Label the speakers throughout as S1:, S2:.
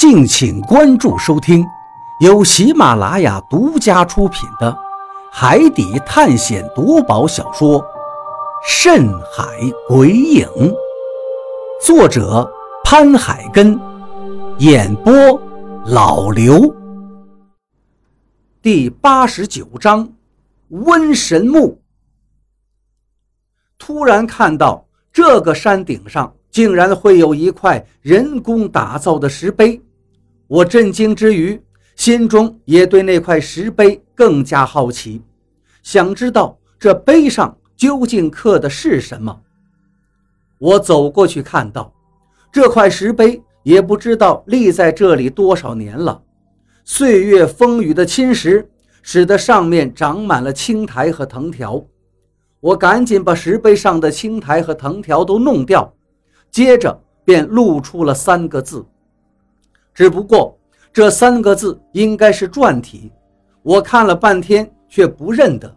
S1: 敬请关注收听，由喜马拉雅独家出品的《海底探险夺宝小说》《深海鬼影》，作者潘海根，演播老刘。第八十九章，瘟神墓。突然看到这个山顶上竟然会有一块人工打造的石碑。我震惊之余，心中也对那块石碑更加好奇，想知道这碑上究竟刻的是什么。我走过去看到，这块石碑也不知道立在这里多少年了，岁月风雨的侵蚀，使得上面长满了青苔和藤条。我赶紧把石碑上的青苔和藤条都弄掉，接着便露出了三个字。只不过这三个字应该是篆体，我看了半天却不认得，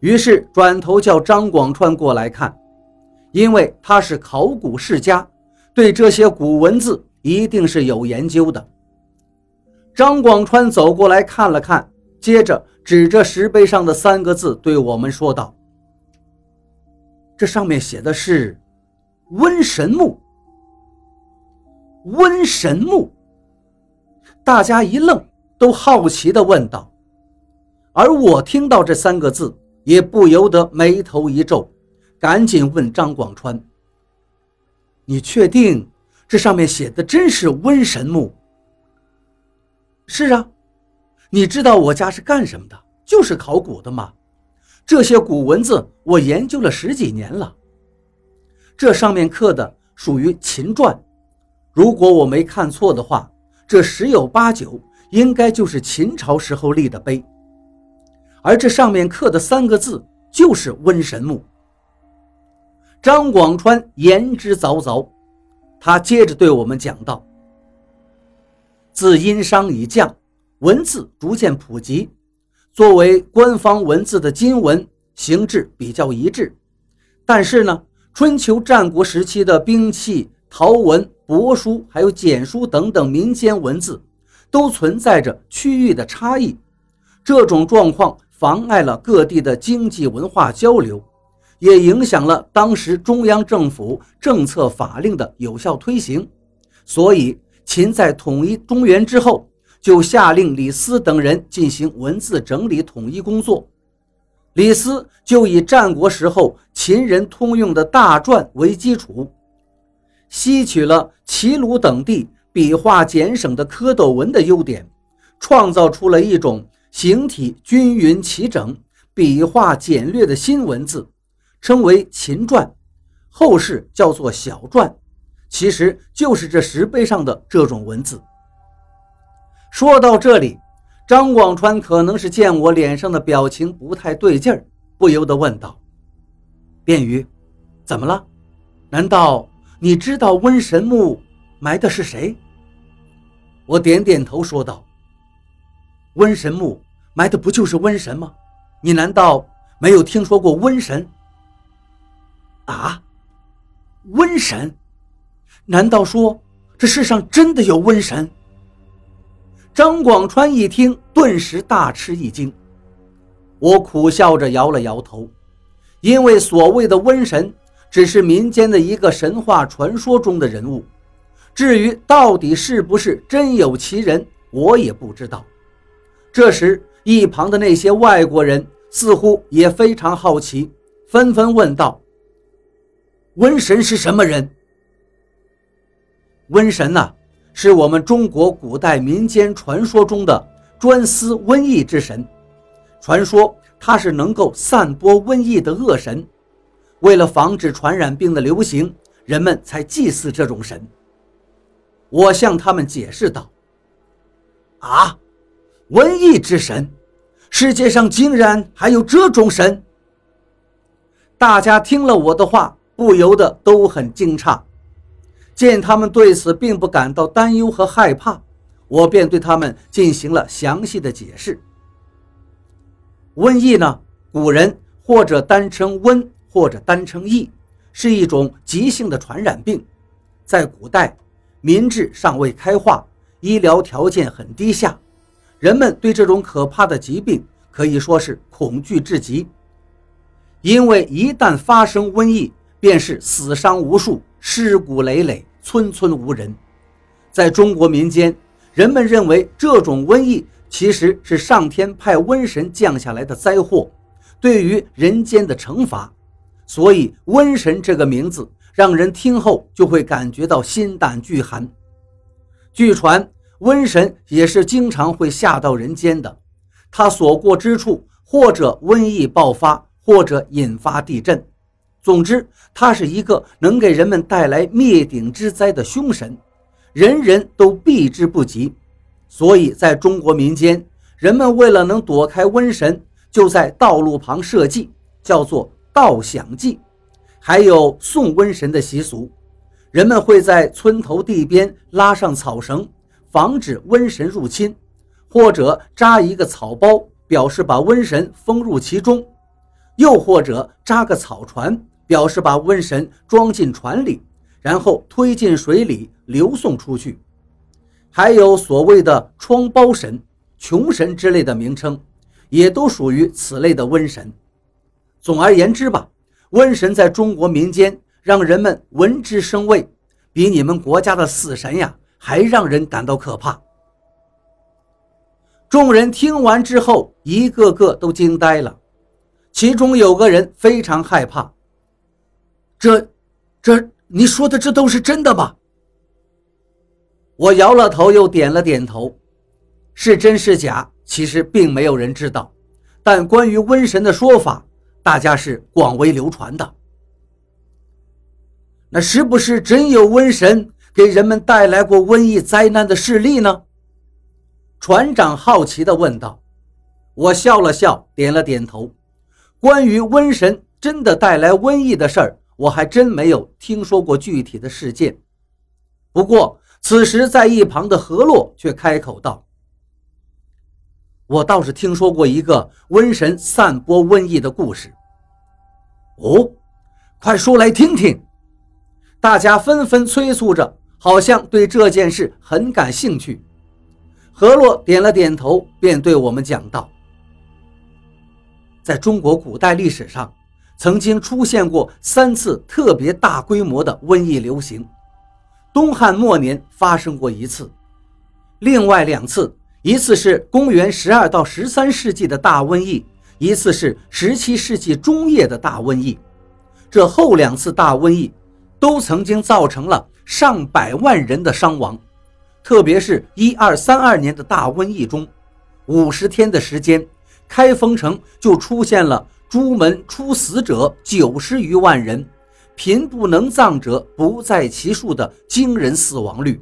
S1: 于是转头叫张广川过来看，因为他是考古世家，对这些古文字一定是有研究的。张广川走过来看了看，接着指着石碑上的三个字对我们说道：“这上面写的是‘瘟神墓’，瘟神墓。”大家一愣，都好奇地问道。而我听到这三个字，也不由得眉头一皱，赶紧问张广川：“你确定这上面写的真是瘟神墓？”“是啊，你知道我家是干什么的？就是考古的嘛。这些古文字我研究了十几年了。这上面刻的属于秦篆，如果我没看错的话。”这十有八九应该就是秦朝时候立的碑，而这上面刻的三个字就是“瘟神墓”。张广川言之凿凿，他接着对我们讲道：“自殷商以降，文字逐渐普及，作为官方文字的金文形制比较一致。但是呢，春秋战国时期的兵器、陶文。”帛书还有简书等等民间文字，都存在着区域的差异。这种状况妨碍了各地的经济文化交流，也影响了当时中央政府政策法令的有效推行。所以，秦在统一中原之后，就下令李斯等人进行文字整理统一工作。李斯就以战国时候秦人通用的大篆为基础。吸取了齐鲁等地笔画简省的蝌蚪文的优点，创造出了一种形体均匀齐整、笔画简略的新文字，称为秦篆，后世叫做小篆，其实就是这石碑上的这种文字。说到这里，张广川可能是见我脸上的表情不太对劲儿，不由得问道：“便于，怎么了？难道？”你知道瘟神墓埋的是谁？我点点头说道：“瘟神墓埋的不就是瘟神吗？你难道没有听说过瘟神？啊，瘟神？难道说这世上真的有瘟神？”张广川一听，顿时大吃一惊。我苦笑着摇了摇头，因为所谓的瘟神。只是民间的一个神话传说中的人物，至于到底是不是真有其人，我也不知道。这时，一旁的那些外国人似乎也非常好奇，纷纷问道：“瘟神是什么人？”瘟神呐，是我们中国古代民间传说中的专司瘟疫之神，传说他是能够散播瘟疫的恶神。为了防止传染病的流行，人们才祭祀这种神。我向他们解释道：“啊，瘟疫之神，世界上竟然还有这种神！”大家听了我的话，不由得都很惊诧。见他们对此并不感到担忧和害怕，我便对他们进行了详细的解释。瘟疫呢，古人或者单称瘟。或者单称疫，是一种急性的传染病。在古代，民智尚未开化，医疗条件很低下，人们对这种可怕的疾病可以说是恐惧至极。因为一旦发生瘟疫，便是死伤无数、尸骨累累、村村无人。在中国民间，人们认为这种瘟疫其实是上天派瘟神降下来的灾祸，对于人间的惩罚。所以，瘟神这个名字让人听后就会感觉到心胆俱寒。据传，瘟神也是经常会下到人间的，他所过之处，或者瘟疫爆发。或者引发地震，总之，他是一个能给人们带来灭顶之灾的凶神，人人都避之不及。所以，在中国民间，人们为了能躲开瘟神，就在道路旁设祭，叫做道响祭，还有送瘟神的习俗。人们会在村头地边拉上草绳，防止瘟神入侵，或者扎一个草包，表示把瘟神封入其中。又或者扎个草船，表示把瘟神装进船里，然后推进水里流送出去。还有所谓的疮包神、穷神之类的名称，也都属于此类的瘟神。总而言之吧，瘟神在中国民间让人们闻之生畏，比你们国家的死神呀还让人感到可怕。众人听完之后，一个个都惊呆了。其中有个人非常害怕。这，这你说的这都是真的吧？我摇了头，又点了点头。是真是假，其实并没有人知道。但关于瘟神的说法，大家是广为流传的。那是不是真有瘟神给人们带来过瘟疫灾难的事例呢？船长好奇地问道。我笑了笑，点了点头。关于瘟神真的带来瘟疫的事儿，我还真没有听说过具体的事件。不过，此时在一旁的何洛却开口道：“我倒是听说过一个瘟神散播瘟疫的故事。”哦，快说来听听！大家纷纷催促着，好像对这件事很感兴趣。何洛点了点头，便对我们讲道。在中国古代历史上，曾经出现过三次特别大规模的瘟疫流行。东汉末年发生过一次，另外两次，一次是公元十二到十三世纪的大瘟疫，一次是十七世纪中叶的大瘟疫。这后两次大瘟疫，都曾经造成了上百万人的伤亡。特别是一二三二年的大瘟疫中，五十天的时间。开封城就出现了朱门出死者九十余万人，贫不能葬者不在其数的惊人死亡率。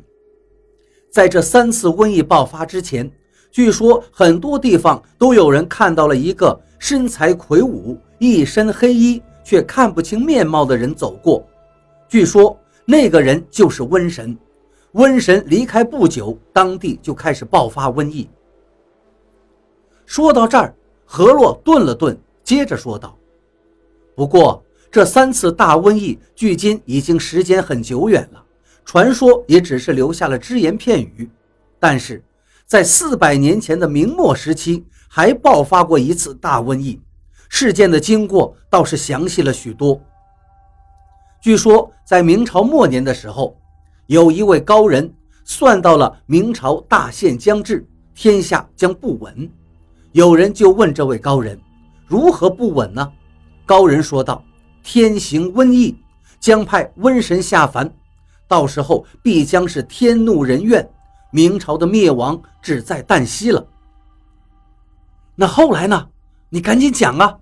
S1: 在这三次瘟疫爆发之前，据说很多地方都有人看到了一个身材魁梧、一身黑衣却看不清面貌的人走过。据说那个人就是瘟神。瘟神离开不久，当地就开始爆发瘟疫。说到这儿。何洛顿了顿，接着说道：“不过这三次大瘟疫距今已经时间很久远了，传说也只是留下了只言片语。但是，在四百年前的明末时期，还爆发过一次大瘟疫，事件的经过倒是详细了许多。据说，在明朝末年的时候，有一位高人算到了明朝大限将至，天下将不稳。”有人就问这位高人：“如何不稳呢？”高人说道：“天行瘟疫，将派瘟神下凡，到时候必将是天怒人怨，明朝的灭亡只在旦夕了。”那后来呢？你赶紧讲啊！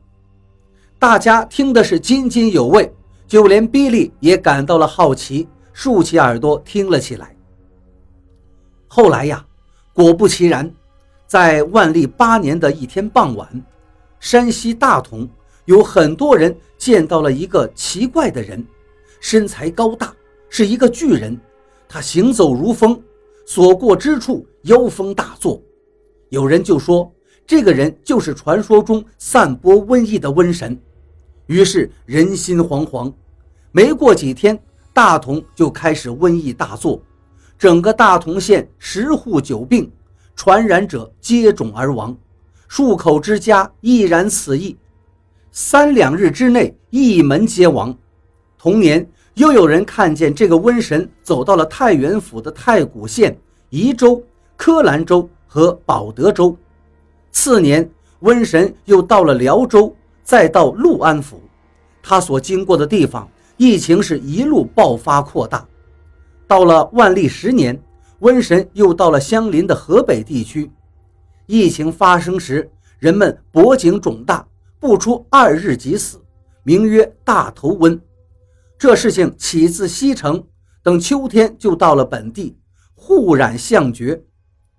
S1: 大家听的是津津有味，就连比利也感到了好奇，竖起耳朵听了起来。后来呀，果不其然。在万历八年的一天傍晚，山西大同有很多人见到了一个奇怪的人，身材高大，是一个巨人。他行走如风，所过之处妖风大作。有人就说，这个人就是传说中散播瘟疫的瘟神。于是人心惶惶。没过几天，大同就开始瘟疫大作，整个大同县十户九病，传染者接踵而亡，数口之家亦然此意。三两日之内，一门皆亡。同年，又有人看见这个瘟神走到了太原府的太谷县、宜州、柯兰州和保德州。次年，瘟神又到了辽州，再到六安府。他所经过的地方，疫情是一路爆发扩大。到了万历十年，瘟神又到了相邻的河北地区。疫情发生时，人们脖颈肿大，不出二日即死，名曰大头瘟。这事情起自西城，等秋天就到了本地，互染相绝，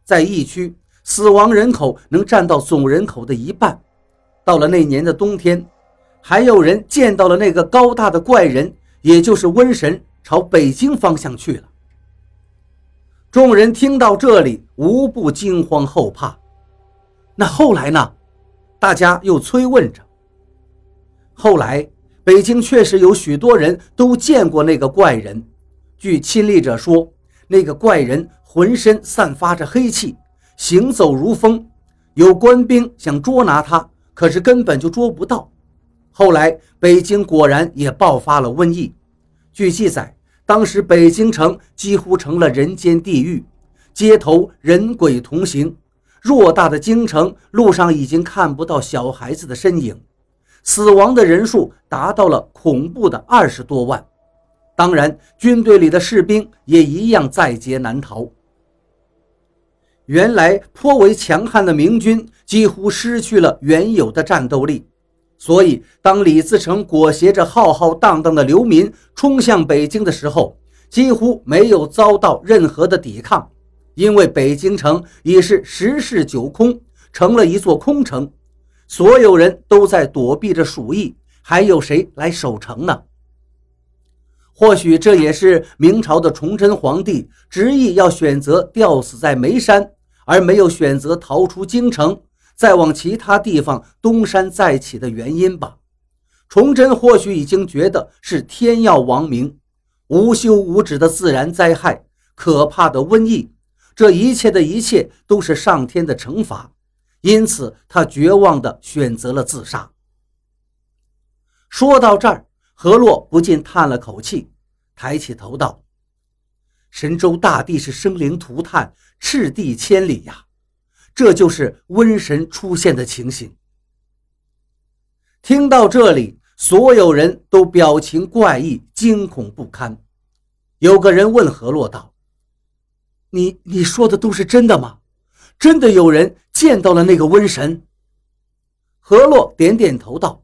S1: 在疫区。死亡人口能占到总人口的一半。到了那年的冬天，还有人见到了那个高大的怪人，也就是瘟神，朝北京方向去了。众人听到这里，无不惊慌后怕。那后来呢？大家又催问着。后来，北京确实有许多人都见过那个怪人。据亲历者说，那个怪人浑身散发着黑气。行走如风，有官兵想捉拿他，可是根本就捉不到。后来北京果然也爆发了瘟疫。据记载，当时北京城几乎成了人间地狱，街头人鬼同行。偌大的京城路上已经看不到小孩子的身影，死亡的人数达到了恐怖的二十多万。当然，军队里的士兵也一样在劫难逃。原来颇为强悍的明军几乎失去了原有的战斗力，所以当李自成裹挟着浩浩荡荡的流民冲向北京的时候，几乎没有遭到任何的抵抗，因为北京城已是十室九空，成了一座空城，所有人都在躲避着鼠疫，还有谁来守城呢？或许这也是明朝的崇祯皇帝执意要选择吊死在眉山。而没有选择逃出京城，再往其他地方东山再起的原因吧。崇祯或许已经觉得是天要亡明，无休无止的自然灾害，可怕的瘟疫，这一切的一切都是上天的惩罚，因此他绝望地选择了自杀。说到这儿，何洛不禁叹了口气，抬起头道。神州大地是生灵涂炭，赤地千里呀，这就是瘟神出现的情形。听到这里，所有人都表情怪异，惊恐不堪。有个人问何洛道：“你你说的都是真的吗？真的有人见到了那个瘟神？”何洛点点头道：“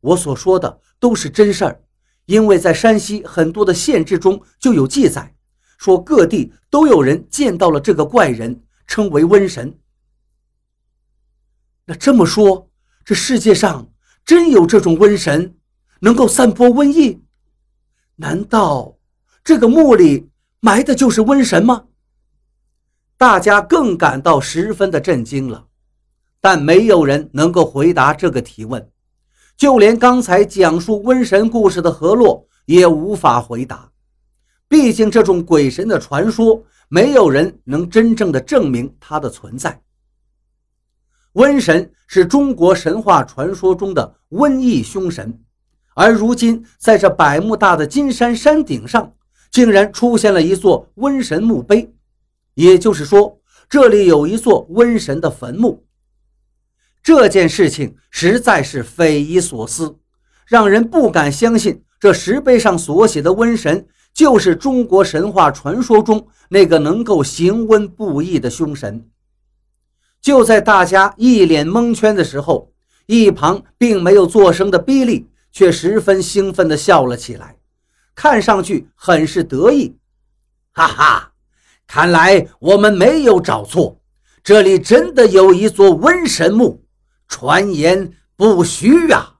S1: 我所说的都是真事儿，因为在山西很多的县志中就有记载。”说各地都有人见到了这个怪人，称为瘟神。那这么说，这世界上真有这种瘟神，能够散播瘟疫？难道这个墓里埋的就是瘟神吗？大家更感到十分的震惊了，但没有人能够回答这个提问，就连刚才讲述瘟神故事的何洛也无法回答。毕竟，这种鬼神的传说，没有人能真正的证明它的存在。瘟神是中国神话传说中的瘟疫凶神，而如今在这百慕大的金山山顶上，竟然出现了一座瘟神墓碑，也就是说，这里有一座瘟神的坟墓。这件事情实在是匪夷所思，让人不敢相信，这石碑上所写的瘟神。就是中国神话传说中那个能够行瘟布疫的凶神。就在大家一脸蒙圈的时候，一旁并没有作声的比利却十分兴奋地笑了起来，看上去很是得意。哈哈，看来我们没有找错，这里真的有一座瘟神墓，传言不虚啊！